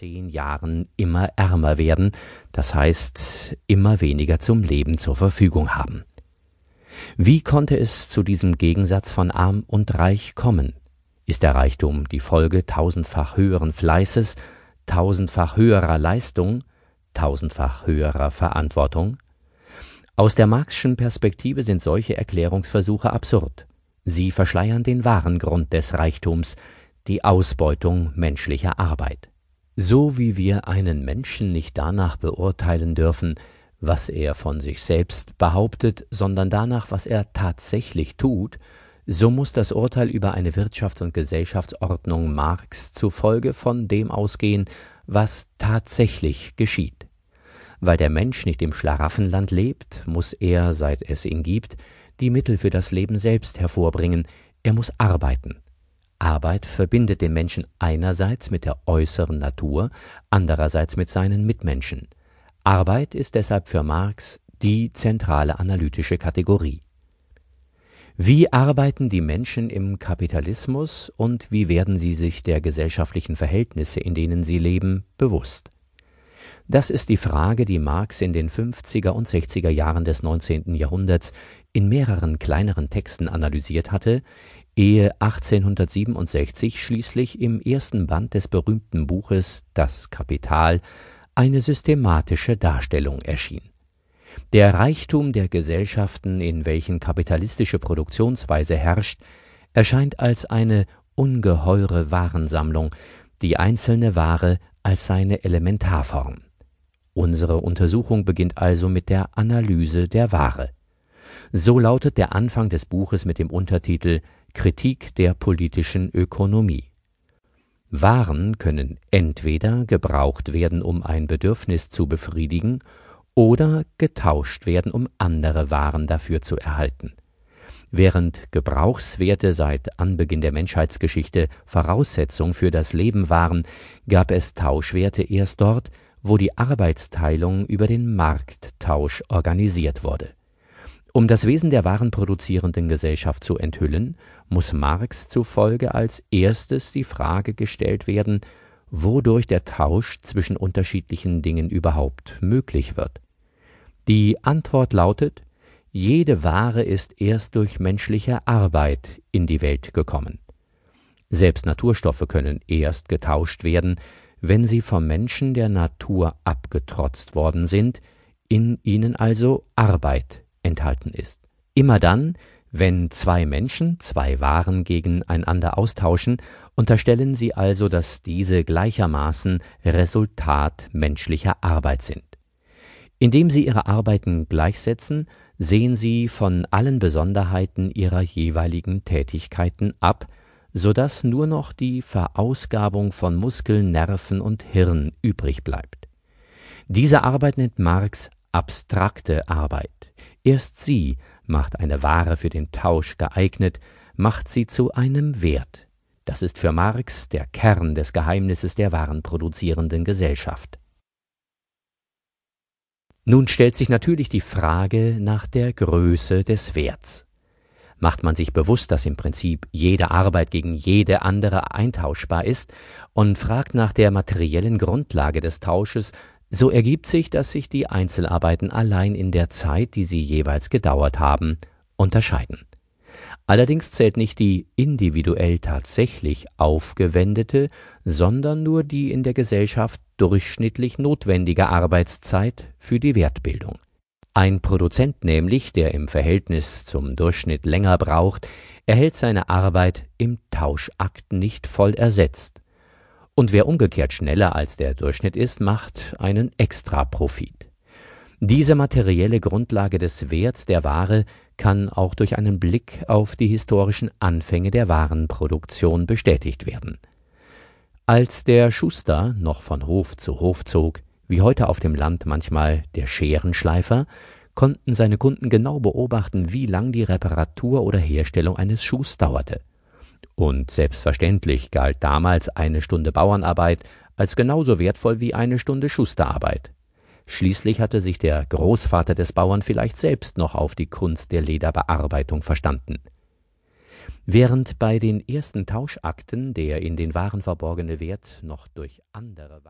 zehn Jahren immer ärmer werden, das heißt immer weniger zum Leben zur Verfügung haben. Wie konnte es zu diesem Gegensatz von arm und reich kommen? Ist der Reichtum die Folge tausendfach höheren Fleißes, tausendfach höherer Leistung, tausendfach höherer Verantwortung? Aus der Marxischen Perspektive sind solche Erklärungsversuche absurd. Sie verschleiern den wahren Grund des Reichtums, die Ausbeutung menschlicher Arbeit. So wie wir einen Menschen nicht danach beurteilen dürfen, was er von sich selbst behauptet, sondern danach, was er tatsächlich tut, so muss das Urteil über eine Wirtschafts- und Gesellschaftsordnung Marx zufolge von dem ausgehen, was tatsächlich geschieht. Weil der Mensch nicht im Schlaraffenland lebt, muss er, seit es ihn gibt, die Mittel für das Leben selbst hervorbringen, er muss arbeiten, Arbeit verbindet den Menschen einerseits mit der äußeren Natur, andererseits mit seinen Mitmenschen. Arbeit ist deshalb für Marx die zentrale analytische Kategorie. Wie arbeiten die Menschen im Kapitalismus und wie werden sie sich der gesellschaftlichen Verhältnisse, in denen sie leben, bewusst? Das ist die Frage, die Marx in den 50er und 60er Jahren des 19. Jahrhunderts in mehreren kleineren Texten analysiert hatte, ehe 1867 schließlich im ersten Band des berühmten Buches Das Kapital eine systematische Darstellung erschien. Der Reichtum der Gesellschaften, in welchen kapitalistische Produktionsweise herrscht, erscheint als eine ungeheure Warensammlung, die einzelne Ware als seine Elementarform. Unsere Untersuchung beginnt also mit der Analyse der Ware. So lautet der Anfang des Buches mit dem Untertitel Kritik der politischen Ökonomie. Waren können entweder gebraucht werden, um ein Bedürfnis zu befriedigen, oder getauscht werden, um andere Waren dafür zu erhalten. Während Gebrauchswerte seit Anbeginn der Menschheitsgeschichte Voraussetzung für das Leben waren, gab es Tauschwerte erst dort, wo die Arbeitsteilung über den Markttausch organisiert wurde um das Wesen der warenproduzierenden Gesellschaft zu enthüllen, muss Marx zufolge als erstes die Frage gestellt werden, wodurch der Tausch zwischen unterschiedlichen Dingen überhaupt möglich wird. Die Antwort lautet, jede Ware ist erst durch menschliche Arbeit in die Welt gekommen. Selbst Naturstoffe können erst getauscht werden, wenn sie vom Menschen der Natur abgetrotzt worden sind, in ihnen also Arbeit enthalten ist. Immer dann, wenn zwei Menschen zwei Waren gegeneinander austauschen, unterstellen sie also, dass diese gleichermaßen Resultat menschlicher Arbeit sind. Indem sie ihre Arbeiten gleichsetzen, sehen sie von allen Besonderheiten ihrer jeweiligen Tätigkeiten ab, so dass nur noch die Verausgabung von Muskeln, Nerven und Hirn übrig bleibt. Diese Arbeit nennt Marx abstrakte Arbeit. Erst sie macht eine Ware für den Tausch geeignet, macht sie zu einem Wert. Das ist für Marx der Kern des Geheimnisses der warenproduzierenden Gesellschaft. Nun stellt sich natürlich die Frage nach der Größe des Werts. Macht man sich bewusst, dass im Prinzip jede Arbeit gegen jede andere eintauschbar ist und fragt nach der materiellen Grundlage des Tausches, so ergibt sich, dass sich die Einzelarbeiten allein in der Zeit, die sie jeweils gedauert haben, unterscheiden. Allerdings zählt nicht die individuell tatsächlich aufgewendete, sondern nur die in der Gesellschaft durchschnittlich notwendige Arbeitszeit für die Wertbildung. Ein Produzent nämlich, der im Verhältnis zum Durchschnitt länger braucht, erhält seine Arbeit im Tauschakt nicht voll ersetzt, und wer umgekehrt schneller als der Durchschnitt ist, macht einen Extraprofit. Diese materielle Grundlage des Werts der Ware kann auch durch einen Blick auf die historischen Anfänge der Warenproduktion bestätigt werden. Als der Schuster noch von Hof zu Hof zog, wie heute auf dem Land manchmal der Scherenschleifer, konnten seine Kunden genau beobachten, wie lang die Reparatur oder Herstellung eines Schuhs dauerte. Und selbstverständlich galt damals eine Stunde Bauernarbeit als genauso wertvoll wie eine Stunde Schusterarbeit. Schließlich hatte sich der Großvater des Bauern vielleicht selbst noch auf die Kunst der Lederbearbeitung verstanden. Während bei den ersten Tauschakten der in den Waren verborgene Wert noch durch andere